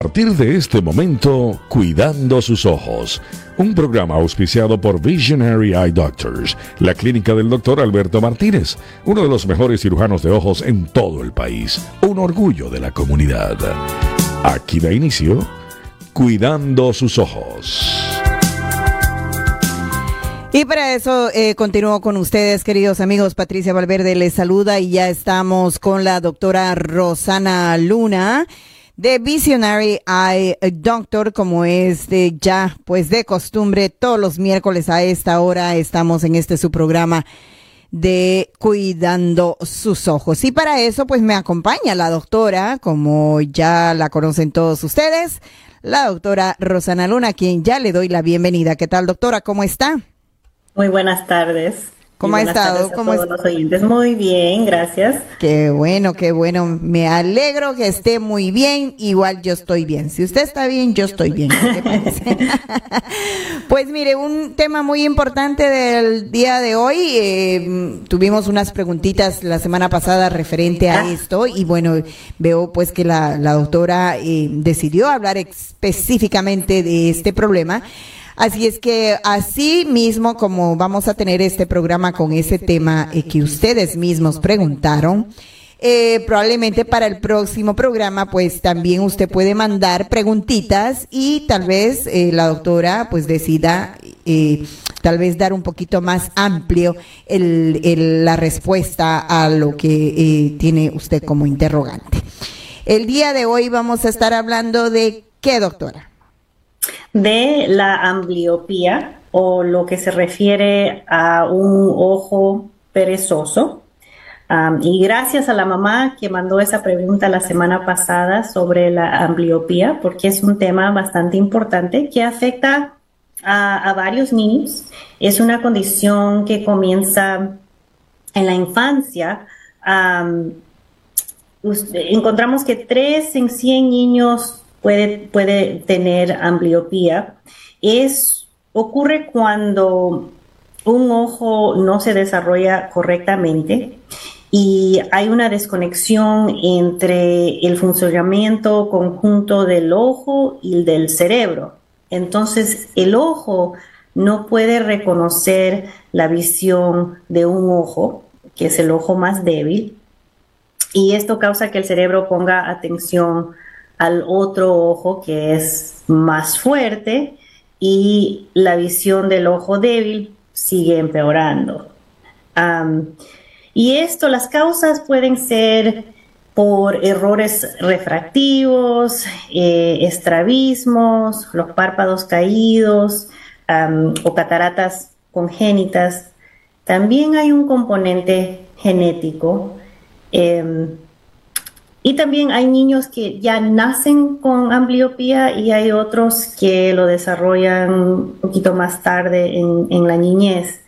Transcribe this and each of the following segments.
A partir de este momento, Cuidando sus ojos, un programa auspiciado por Visionary Eye Doctors, la clínica del doctor Alberto Martínez, uno de los mejores cirujanos de ojos en todo el país, un orgullo de la comunidad. Aquí da inicio, Cuidando sus ojos. Y para eso eh, continúo con ustedes, queridos amigos. Patricia Valverde les saluda y ya estamos con la doctora Rosana Luna de Visionary Eye Doctor, como es de ya, pues de costumbre, todos los miércoles a esta hora estamos en este su programa de Cuidando sus Ojos. Y para eso, pues me acompaña la doctora, como ya la conocen todos ustedes, la doctora Rosana Luna, a quien ya le doy la bienvenida. ¿Qué tal, doctora? ¿Cómo está? Muy buenas tardes. ¿Cómo ha estado? ¿Cómo todos los oyentes? Muy bien, gracias. Qué bueno, qué bueno. Me alegro que esté muy bien. Igual yo estoy bien. Si usted está bien, yo estoy bien. pues mire, un tema muy importante del día de hoy. Eh, tuvimos unas preguntitas la semana pasada referente a ah. esto y bueno, veo pues que la, doctora eh, decidió hablar específicamente de este problema. Así es que así mismo como vamos a tener este programa con ese tema eh, que ustedes mismos preguntaron, eh, probablemente para el próximo programa, pues también usted puede mandar preguntitas y tal vez eh, la doctora pues decida tal vez dar un poquito más amplio la respuesta a lo que tiene usted como interrogante. El día de hoy vamos a estar hablando de qué, doctora de la ambliopía o lo que se refiere a un ojo perezoso. y gracias a la mamá que mandó esa pregunta la semana pasada sobre la ambliopía, porque es un tema bastante importante que afecta a, varios niños. Es una condición que comienza en la infancia. encontramos que 3 en 100 niños puede, puede tener ambliopía es, ocurre cuando un ojo no se desarrolla correctamente y hay una desconexión entre el funcionamiento conjunto del ojo y del cerebro. Entonces, el ojo no puede reconocer la visión de un ojo, que es el ojo más débil, y esto causa que el cerebro ponga atención al otro ojo que es más fuerte y la visión del ojo débil sigue empeorando. y esto, las causas pueden ser por errores refractivos, eh, estrabismos, los párpados caídos o cataratas congénitas. También hay un componente genético. Em, y también hay niños que ya nacen con ambliopía y hay otros que lo desarrollan un poquito más tarde en, la niñez.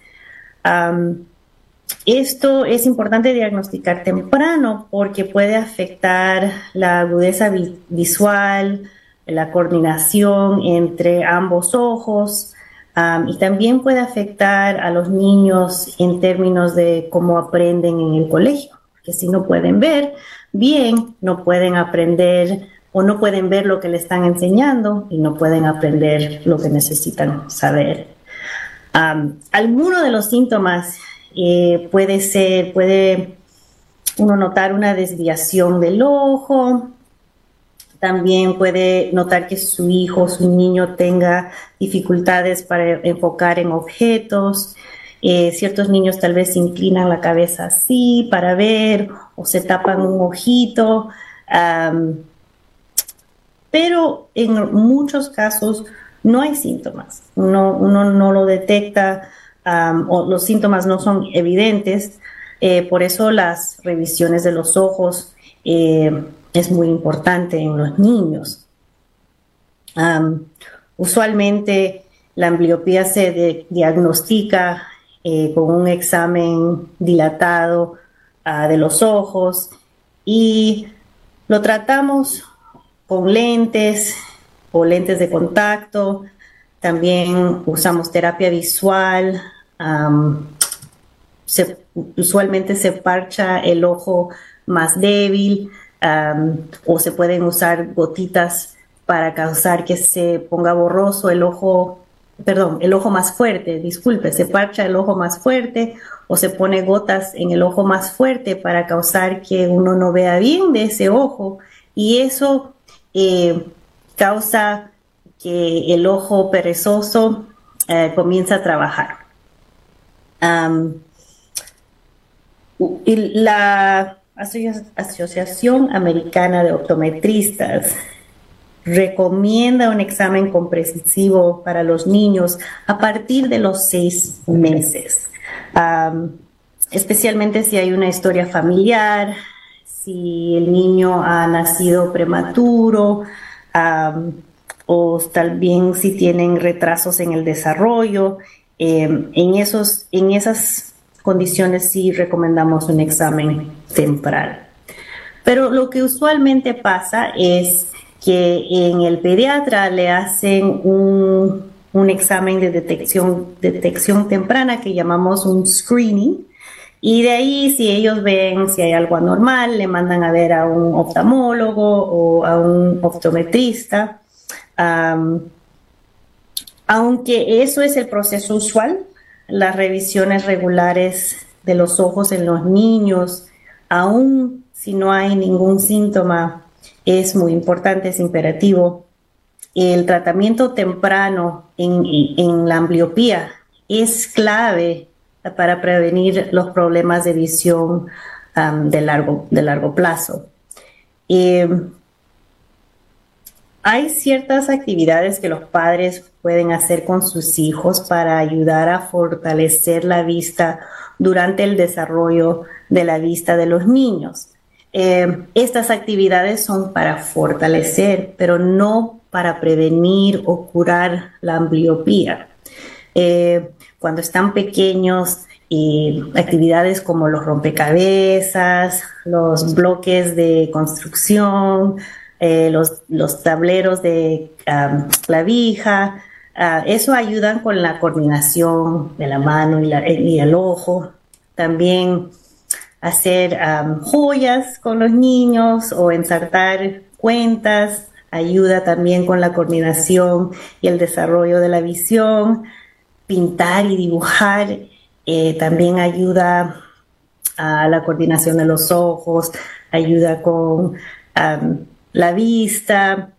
esto es importante diagnosticar temprano porque puede afectar la agudeza visual, la coordinación entre ambos ojos y también puede afectar a los niños en términos de cómo aprenden en el colegio, que si no pueden ver, bien, no pueden aprender o no pueden ver lo que le están enseñando y no pueden aprender lo que necesitan saber. alguno de los síntomas eh, puede ser, puede uno notar una desviación del ojo, también puede notar que su hijo, su niño tenga dificultades para enfocar en objetos, eh, ciertos niños tal vez inclinan la cabeza así para ver o se tapan un ojito, pero en muchos casos no hay síntomas, uno, no lo detecta o los síntomas no son evidentes, eh, por eso las revisiones de los ojos eh, es muy importante en los niños. usualmente la ambliopía se diagnostica eh, con un examen dilatado ah, de los ojos y lo tratamos con lentes o lentes de contacto. También usamos terapia visual. usualmente se parcha el ojo más débil o se pueden usar gotitas para causar que se ponga borroso el ojo, perdón, el ojo más fuerte, disculpe, se parcha el ojo más fuerte o se pone gotas en el ojo más fuerte para causar que uno no vea bien de ese ojo y eso eh, causa que el ojo perezoso eh, comienza a trabajar. y la Asociación Americana de Optometristas recomienda un examen comprensivo para los niños a partir de los seis meses, especialmente si hay una historia familiar, si el niño ha nacido prematuro, o también si tienen retrasos en el desarrollo. Em, en, esos, en esas condiciones sí recomendamos un examen temprano. Pero lo que usualmente pasa es que en el pediatra le hacen un, examen de detección, detección temprana que llamamos un screening. Y de ahí, si ellos ven si hay algo anormal, le mandan a ver a un oftalmólogo o a un optometrista. aunque eso es el proceso usual, las revisiones regulares de los ojos en los niños, aún si no hay ningún síntoma es muy importante, es imperativo. El tratamiento temprano en, la ambliopía es clave para prevenir los problemas de visión de, largo, de largo plazo. Em, hay ciertas actividades que los padres pueden hacer con sus hijos para ayudar a fortalecer la vista durante el desarrollo de la vista de los niños. Eh, estas actividades son para fortalecer, pero no para prevenir o curar la ambliopía. Eh, cuando están pequeños, actividades como los rompecabezas, los bloques de construcción, eh, los, tableros de clavija, ah, eso ayudan con la coordinación de la mano y el ojo. También hacer joyas con los niños o ensartar cuentas, ayuda también con la coordinación y el desarrollo de la visión, pintar y dibujar eh, también ayuda a la coordinación de los ojos, ayuda con la vista,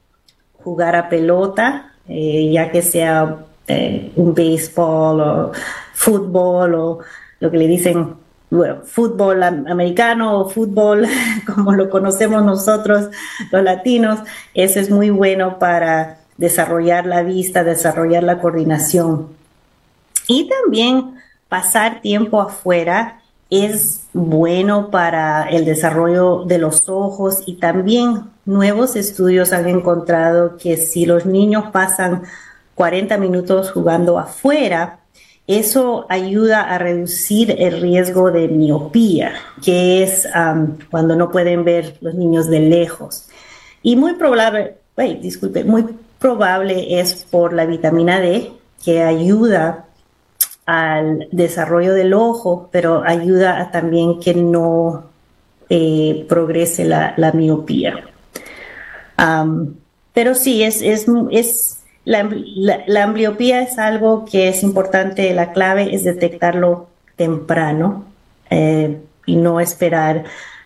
jugar a pelota, eh, ya que sea eh, un béisbol o fútbol o lo que le dicen bueno, fútbol americano o fútbol como lo conocemos nosotros los latinos, eso es muy bueno para desarrollar la vista, desarrollar la coordinación. Y también pasar tiempo afuera es bueno para el desarrollo de los ojos y también nuevos estudios han encontrado que si los niños pasan 40 minutos jugando afuera, eso ayuda a reducir el riesgo de miopía, que es cuando no pueden ver los niños de lejos. Y muy probable, disculpe, muy probable es por la vitamina D, que ayuda al desarrollo del ojo, pero ayuda a también que no eh, progrese la, miopía. pero sí, es, es, es la, ambliopía es algo que es importante, la clave es detectarlo temprano eh, y no esperar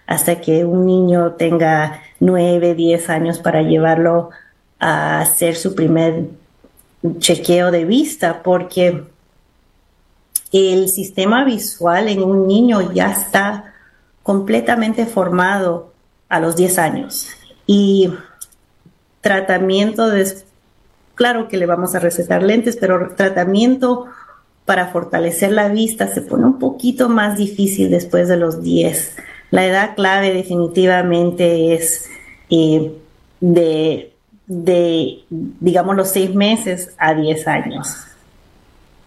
hasta que un niño tenga 9, 10 años para llevarlo a hacer su primer chequeo de vista, porque el sistema visual en un niño ya está completamente formado a los 10 años. Y tratamiento de Claro que le vamos a recetar lentes, pero tratamiento para fortalecer la vista se pone un poquito más difícil después de los 10. La edad clave definitivamente es eh, de, de, digamos, los 6 meses a 10 años.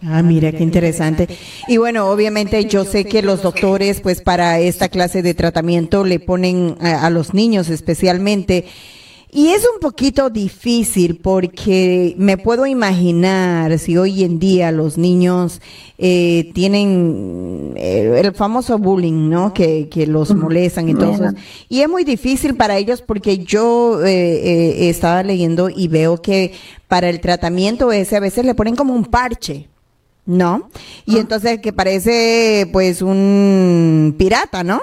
Ah, mira, qué interesante. Y bueno, obviamente yo sé que los doctores, pues para esta clase de tratamiento le ponen a, a los niños especialmente Y es un poquito difícil porque me puedo imaginar si hoy en día los niños eh, tienen eh, el famoso bullying, ¿no? Que, que los molestan. Entonces, y es muy difícil para ellos porque yo eh, estaba leyendo y veo que para el tratamiento ese a veces le ponen como un parche. ¿No? Y ah. entonces que parece pues un pirata, ¿no?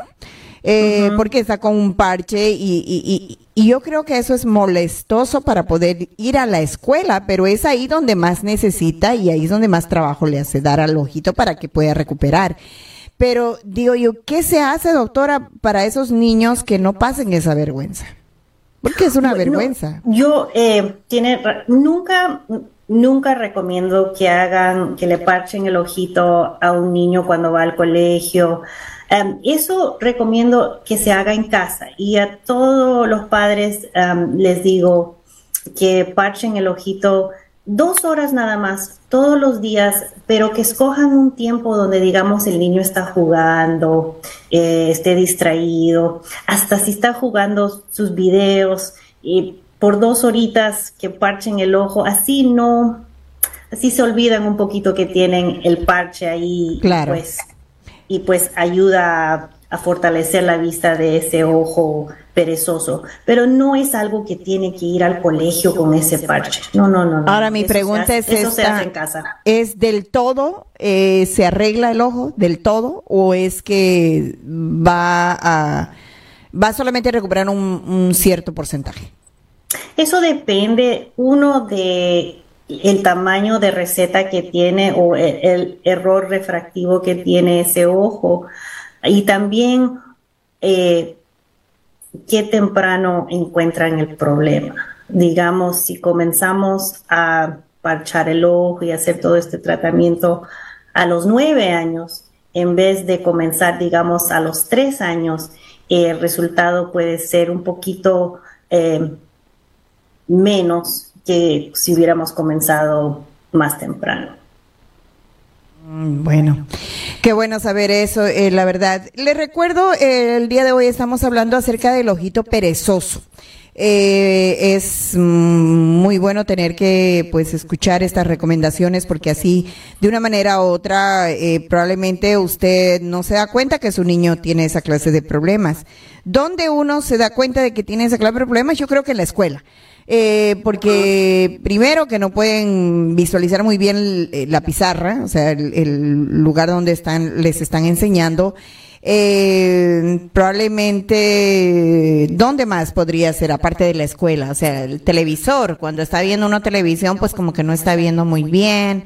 eh, porque está con un parche y, y, y, yo creo que eso es molestoso para poder ir a la escuela, pero es ahí donde más necesita y ahí es donde más trabajo le hace dar al ojito para que pueda recuperar. Pero digo yo, ¿qué se hace, doctora, para esos niños que no pasen esa vergüenza? Porque es una vergüenza. Yo eh, tiene nunca nunca recomiendo que hagan que le parchen el ojito a un niño cuando va al colegio Em, eso recomiendo que se haga en casa y a todos los padres em, les digo que parchen el ojito dos horas nada más todos los días, pero que escojan un tiempo donde digamos el niño está jugando, eh, esté distraído, hasta si está jugando sus videos y por dos horitas que parchen el ojo, así no, así se olvidan un poquito que tienen el parche ahí. Claro. Pues y pues ayuda a, fortalecer la vista de ese ojo perezoso, pero no es algo que tiene que ir al colegio con ese parche. No, no, no. Ahora mi pregunta es eso se hace en casa. ¿Es del todo eh, se arregla el ojo del todo o es que va a va solamente a recuperar un cierto porcentaje? Eso depende uno de el tamaño de receta que tiene o el, error refractivo que tiene ese ojo y también eh, qué temprano encuentran el problema. Digamos, si comenzamos a parchar el ojo y hacer todo este tratamiento a los nueve años, en vez de comenzar, digamos, a los tres años, el resultado puede ser un poquito eh, menos que si hubiéramos comenzado más temprano. Mm, bueno, qué bueno saber eso, eh, la verdad. Le recuerdo, eh, el día de hoy estamos hablando acerca del ojito perezoso. Eh, es mm, muy bueno tener que pues escuchar estas recomendaciones porque así de una manera u otra probablemente usted no se da cuenta que su niño tiene esa clase de problemas. ¿Dónde uno se da cuenta de que tiene esa clase de problemas? Yo creo que en la escuela. Eh, porque primero que no pueden visualizar muy bien eh, la pizarra, o sea, el, lugar donde están, les están enseñando. Eh, probablemente, ¿dónde más podría ser aparte de la escuela? O sea, el televisor, cuando está viendo una televisión, pues como que no está viendo muy bien.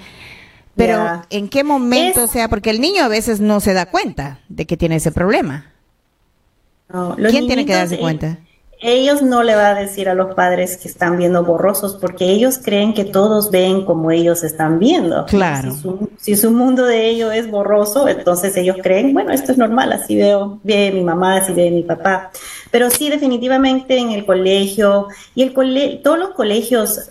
Pero, ¿en qué momento? O sea, porque el niño a veces no se da cuenta de que tiene ese problema. ¿Quién tiene que darse cuenta? Ellos no le va a decir a los padres que están viendo borrosos porque ellos creen que todos ven como ellos están viendo. Claro. Si su, mundo de ellos es borroso, entonces ellos creen, bueno, esto es normal, así veo, ve mi mamá, así ve mi papá. Pero sí, definitivamente en el colegio y el cole, todos los colegios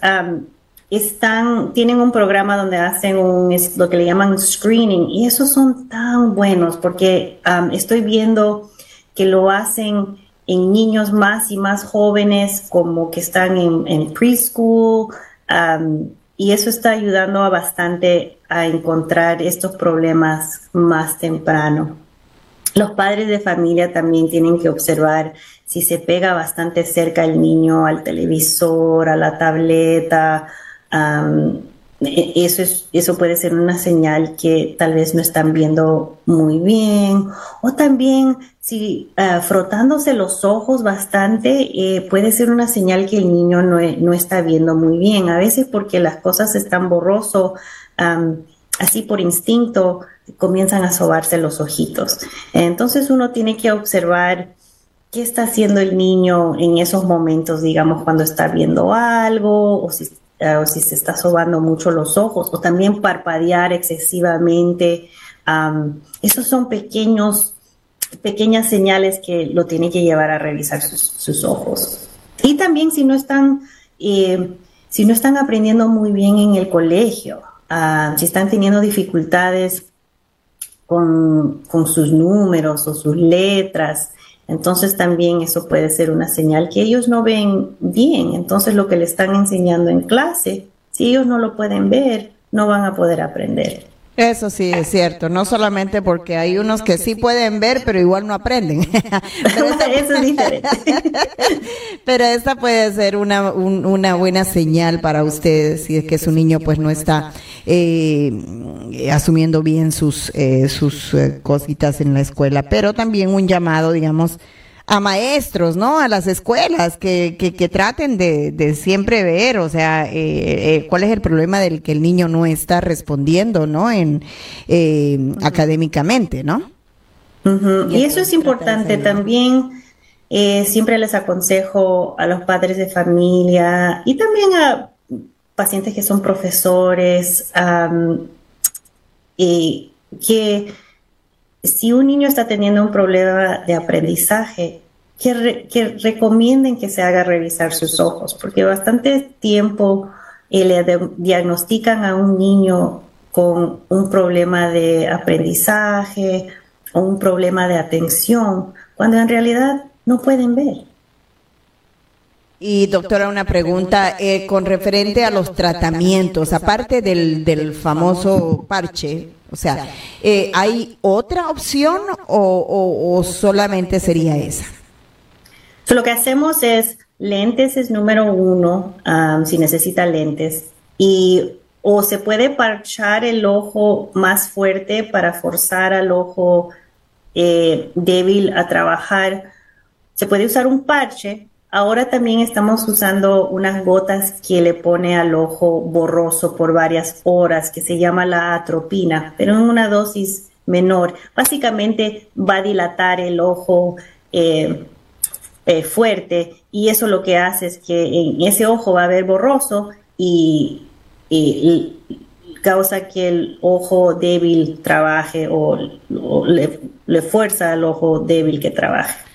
están, tienen un programa donde hacen un, es lo que le llaman screening y esos son tan buenos porque estoy viendo que lo hacen en niños más y más jóvenes como que están en, preschool y eso está ayudando a bastante a encontrar estos problemas más temprano. Los padres de familia también tienen que observar si se pega bastante cerca el niño al televisor, a la tableta. E, eso, es, eso puede ser una señal que tal vez no están viendo muy bien. O también si ah, frotándose los ojos bastante eh, puede ser una señal que el niño no, no, está viendo muy bien. A veces porque las cosas están borroso, así por instinto comienzan a sobarse los ojitos. Entonces uno tiene que observar qué está haciendo el niño en esos momentos, digamos, cuando está viendo algo o si eh, o si se está sobando mucho los ojos, o también parpadear excesivamente. esos son pequeños, pequeñas señales que lo tiene que llevar a revisar sus, ojos. Y también si no están, eh, si no están aprendiendo muy bien en el colegio, ah, si están teniendo dificultades con, con, sus números o sus letras, Entonces también eso puede ser una señal que ellos no ven bien. Entonces lo que le están enseñando en clase, si ellos no lo pueden ver, no van a poder aprender. Eso sí es cierto, no solamente porque hay unos que sí pueden ver, pero igual no aprenden. pero esta, Eso es diferente. pero esta puede ser una, una buena señal para ustedes si es que su niño pues no está eh, asumiendo bien sus, eh, sus eh, cositas en la escuela, pero también un llamado, digamos, a maestros, ¿no? A las escuelas que, que, traten de, siempre ver, o sea, eh, eh, cuál es el problema del que el niño no está respondiendo, ¿no? En eh, académicamente, ¿no? Y, eso es importante también. siempre les aconsejo a los padres de familia y también a pacientes que son profesores y que si un niño está teniendo un problema de aprendizaje, que, recomienden que se haga revisar sus ojos, porque bastante tiempo eh, le diagnostican a un niño con un problema de aprendizaje o un problema de atención, cuando en realidad no pueden ver. Y doctora, una pregunta eh, con referente a los tratamientos, aparte del, del famoso parche, o sea, eh, ¿hay otra opción o, solamente sería esa? lo que hacemos es, lentes es número uno, si necesita lentes, y o se puede parchar el ojo más fuerte para forzar al ojo eh, débil a trabajar. Se puede usar un parche Ahora también estamos usando unas gotas que le pone al ojo borroso por varias horas, que se llama la atropina, pero en una dosis menor. Básicamente va a dilatar el ojo eh, eh, fuerte y eso lo que hace es que en ese ojo va a haber borroso y, causa que el ojo débil trabaje o, le fuerza al ojo débil que trabaje.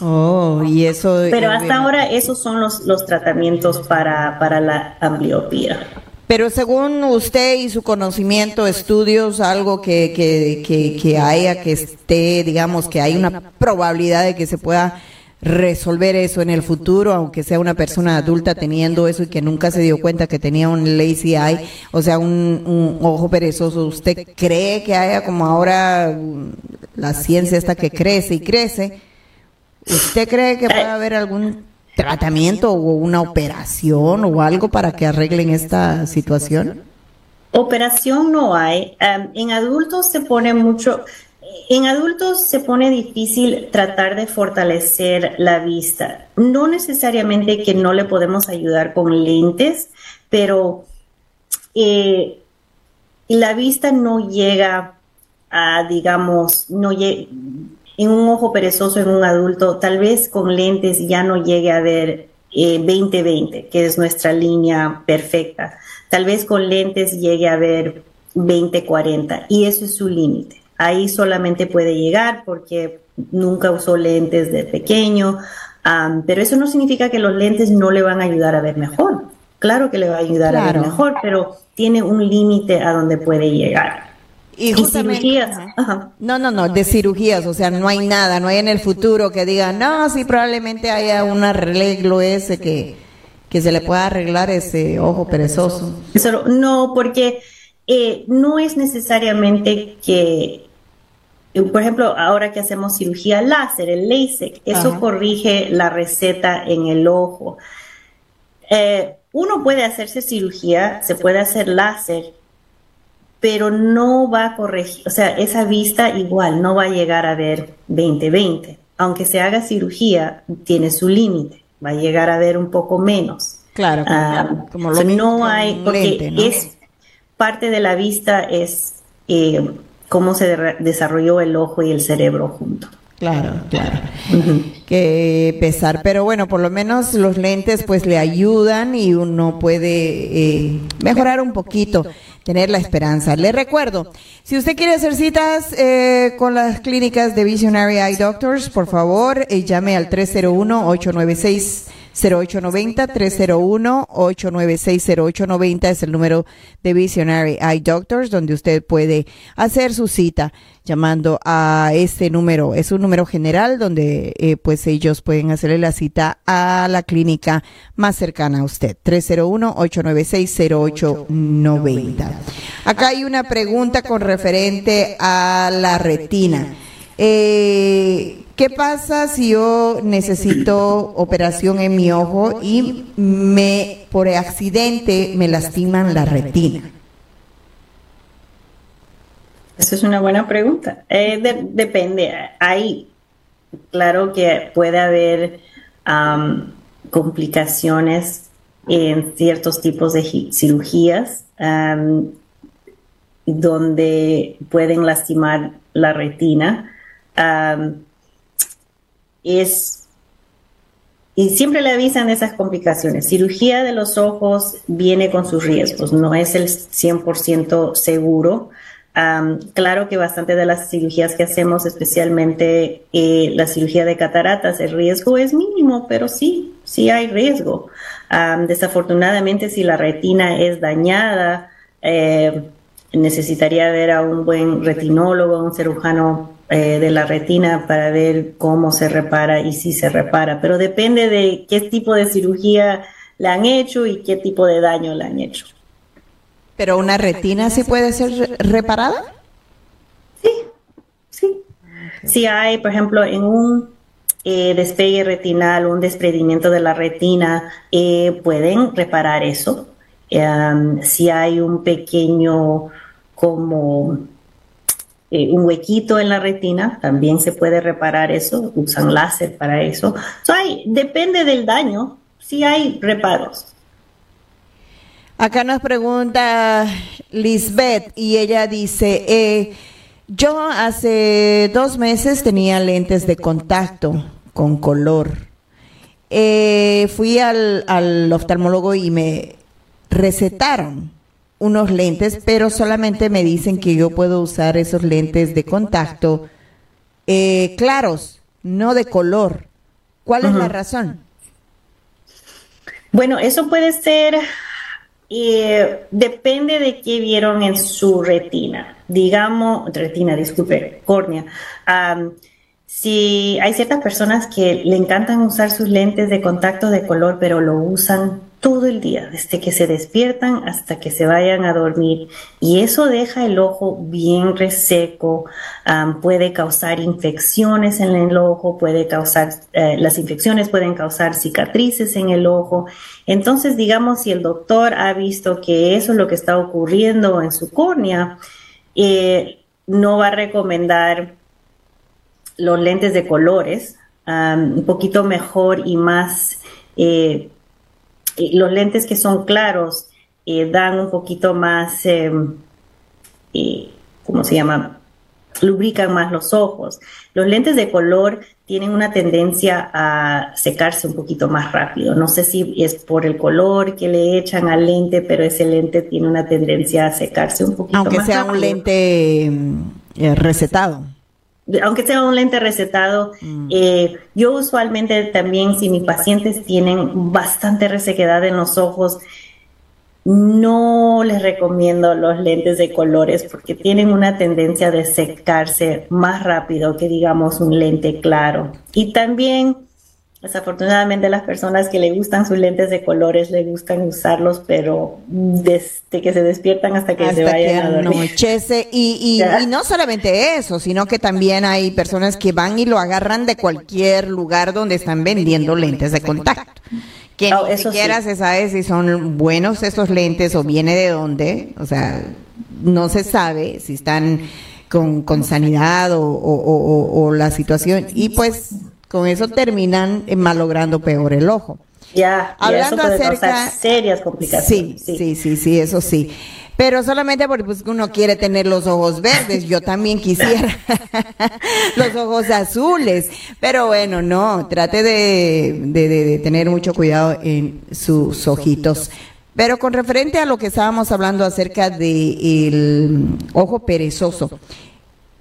Oh, y eso. Pero hasta ahora esos son los, los tratamientos para, para la ambliopía. Pero según usted y su conocimiento, estudios, algo que, que, que, que haya, que esté, digamos, que hay una probabilidad de que se pueda resolver eso en el futuro, aunque sea una persona adulta teniendo eso y que nunca se dio cuenta que tenía un lazy eye, o sea, un, un ojo perezoso. ¿Usted cree que haya como ahora la ciencia esta que crece y crece? ¿Usted cree que puede haber algún tratamiento o una operación o algo para que arreglen esta situación? Operación no hay. en adultos se pone mucho, en adultos se pone difícil tratar de fortalecer la vista. No necesariamente que no le podemos ayudar con lentes, pero eh, la vista no llega a, digamos, no llega en un ojo perezoso en un adulto, tal vez con lentes ya no llegue a ver 20-20, eh, que es nuestra línea perfecta. Tal vez con lentes llegue a ver 20-40 y eso es su límite. Ahí solamente puede llegar porque nunca usó lentes de pequeño, pero eso no significa que los lentes no le van a ayudar a ver mejor. Claro que le va a ayudar a ver mejor, pero tiene un límite a donde puede llegar. Y cirugías. No, no, no, de cirugías, o sea, no hay nada, no hay en el futuro que digan, no, sí, probablemente haya un arreglo ese que, que se le pueda arreglar ese ojo perezoso. no, porque eh, no es necesariamente que, por ejemplo, ahora que hacemos cirugía láser, el LASIK, eso corrige la receta en el ojo. Eh, uno puede hacerse cirugía, se puede hacer láser, pero no va a corregir, o sea, esa vista igual no va a llegar a ver 20-20. Aunque se haga cirugía, tiene su límite, va a llegar a ver un poco menos. Claro, ah, como lo no hay, porque es parte de la vista es eh, cómo se desarrolló el ojo y el cerebro juntos. Claro, claro. Que pesar, pero bueno, por lo menos los lentes pues le ayudan y uno puede eh, mejorar un poquito tener la esperanza. Le recuerdo, si usted quiere hacer citas eh, con las clínicas de Visionary Eye Doctors, por favor, eh, llame al 301-896. 301-896-0890 es el número de Visionary Eye Doctors, donde usted puede hacer su cita llamando a este número. Es un número general donde eh, pues ellos pueden hacerle la cita a la clínica más cercana a usted. 301-896-0890. Acá hay una pregunta con referente a la retina. Eh, ¿Qué pasa si yo necesito operación en mi ojo y me por accidente me lastiman la retina? Esa es una buena pregunta. Eh, depende. Hay, claro que puede haber complicaciones en ciertos tipos de cirugías donde pueden lastimar la retina es, y siempre le avisan esas complicaciones. Cirugía de los ojos viene con sus riesgos, no es el 100% seguro. claro que bastante de las cirugías que hacemos, especialmente eh, la cirugía de cataratas, el riesgo es mínimo, pero sí, sí hay riesgo. desafortunadamente, si la retina es dañada, eh, necesitaría ver a un buen retinólogo, un cirujano eh, de la retina para ver cómo se repara y si se repara, pero depende de qué tipo de cirugía le han hecho y qué tipo de daño le han hecho. ¿Pero una retina sí puede ser reparada? Sí, sí. Si hay, por ejemplo, en un eh, despegue retinal, un desprendimiento de la retina, eh, pueden reparar eso. si hay un pequeño como eh, un huequito en la retina, también se puede reparar eso, usan láser para eso. depende del daño, si hay reparos. Acá nos pregunta Lisbeth y ella dice, eh, yo hace dos meses tenía lentes de contacto con color. Eh, fui al oftalmólogo y me recetaron unos lentes, pero solamente me dicen que yo puedo usar esos lentes de contacto eh, claros, no de color. ¿Cuál es la razón? Bueno, eso puede ser, eh, depende de qué vieron en su retina. Digamos, retina, disculpe, córnea. si hay ciertas personas que le encantan usar sus lentes de contacto de color, pero lo usan todo el día, desde que se despiertan hasta que se vayan a dormir. Y eso deja el ojo bien reseco, puede causar infecciones en el ojo, puede causar, eh, las infecciones pueden causar cicatrices en el ojo. Entonces, digamos, si el doctor ha visto que eso es lo que está ocurriendo en su córnea, eh, no va a recomendar los lentes de colores, un poquito mejor y más eh, los lentes que son claros eh, dan un poquito más, eh, eh, ¿cómo se llama? Lubrican más los ojos. Los lentes de color tienen una tendencia a secarse un poquito más rápido. No sé si es por el color que le echan al lente, pero ese lente tiene una tendencia a secarse un poquito Aunque más sea un lente recetado aunque sea un lente recetado, mm. eh, yo usualmente también, si mis pacientes tienen bastante resequedad en los ojos, no les recomiendo los lentes de colores porque tienen una tendencia de secarse más rápido que digamos un lente claro. Y también Desafortunadamente las personas que le gustan sus lentes de colores le gustan usarlos, pero desde que se despiertan hasta que se vayan a dormir. Y, y, no solamente eso, sino que también hay personas que van y lo agarran de cualquier lugar donde están vendiendo lentes de contacto. Que oh, ni siquiera se sabe si son buenos esos lentes o viene de dónde. O sea, no se sabe si están con, con sanidad o, o, o la situación. Y pues con eso terminan eh, malogrando peor el ojo. Ya, hablando acerca serias complicaciones. Sí, sí, sí, sí, eso sí. Pero solamente porque pues, uno quiere tener los ojos verdes, yo también quisiera los ojos azules, pero bueno, no, trate de, de, tener mucho cuidado en sus ojitos. Pero con referente a lo que estábamos hablando acerca del ojo perezoso,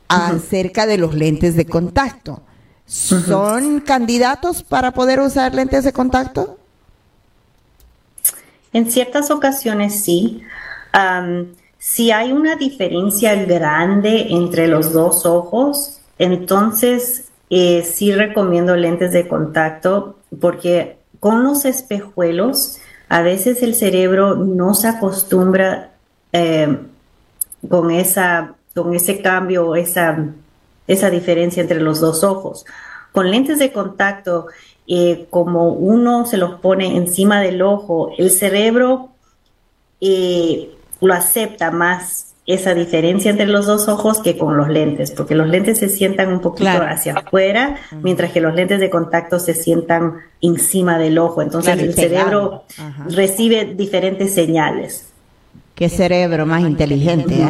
acerca de los lentes de contacto. ¿Son candidatos para poder usar lentes de contacto? En ciertas ocasiones sí. si hay una diferencia grande entre los dos ojos, entonces eh, sí recomiendo lentes de contacto porque con los espejuelos a veces el cerebro no se acostumbra eh, con, esa, con ese cambio, esa, esa diferencia entre los dos ojos. Con lentes de contacto, eh, como uno se los pone encima del ojo, el cerebro lo acepta más esa diferencia entre los dos ojos que con los lentes, porque los lentes se sientan un poquito hacia afuera, mientras que los lentes de contacto se sientan encima del ojo. Entonces el cerebro recibe diferentes señales. Qué cerebro más inteligente. ¿eh?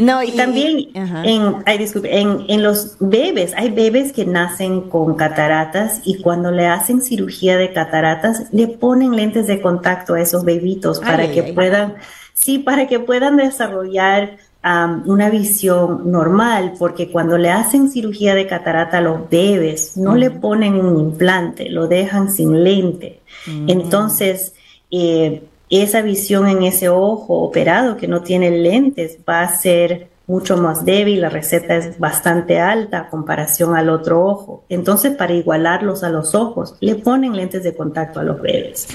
no, y, también en, en, en, los bebés, hay bebés que nacen con cataratas y cuando le hacen cirugía de cataratas, le ponen lentes de contacto a esos bebitos para que puedan Sí, para que puedan desarrollar una visión normal, porque cuando le hacen cirugía de catarata a los bebés, no le ponen un implante, lo dejan sin lente. Entonces, eh, esa visión en ese ojo operado que no tiene lentes va a ser mucho más débil, la receta es bastante alta comparación al otro ojo. Entonces, para igualarlos a los ojos, le ponen lentes de contacto a los bebés.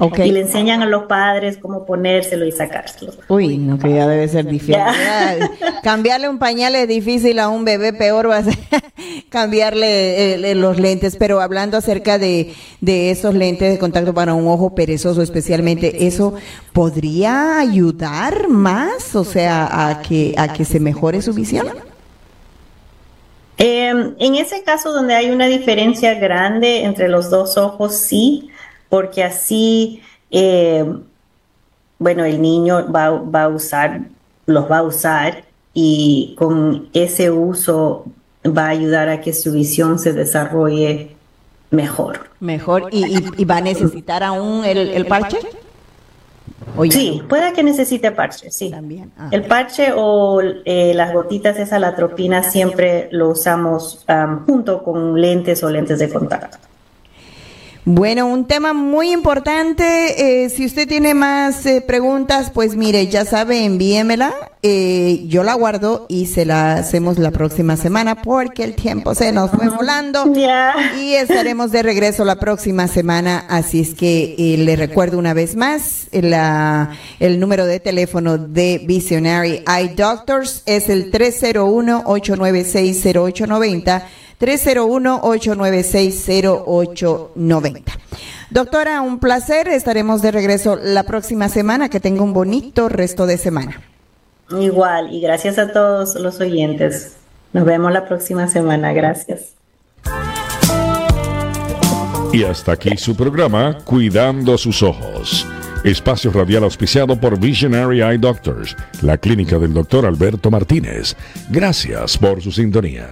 Y le enseñan a los padres cómo ponérselo y sacárselo. Uy, no, que ya debe ser difícil. Cambiarle un pañal es difícil a un bebé, peor va a ser cambiarle eh, los lentes. Pero hablando acerca de, de esos lentes de contacto para un ojo perezoso especialmente, ¿eso podría ayudar más, o sea, a que, a que se mejore su visión? Em, en ese caso donde hay una diferencia grande entre los dos ojos, sí porque así, eh, bueno, el niño va, va, a usar, los va a usar y con ese uso va a ayudar a que su visión se desarrolle mejor. Mejor, ¿y, va a necesitar aún el, parche? sí, puede que necesite parche, sí. También. Ah. El parche o eh, las gotitas, esa la tropina, siempre lo usamos junto con lentes o lentes de contacto. Bueno, un tema muy importante. Eh, si usted tiene más eh, preguntas, pues mire, ya sabe, envíemela. Eh, yo la guardo y se la hacemos la próxima semana porque el tiempo se nos fue volando y estaremos de regreso la próxima semana. Así es que le recuerdo una vez más la, el número de teléfono de Visionary Eye Doctors es el 301 896 0890 301-896-0890. Doctora, un placer. Estaremos de regreso la próxima semana. Que tenga un bonito resto de semana. Igual, y gracias a todos los oyentes. Nos vemos la próxima semana. Gracias. Y hasta aquí su programa, Cuidando sus Ojos. Espacio radial auspiciado por Visionary Eye Doctors, la clínica del doctor Alberto Martínez. Gracias por su sintonía.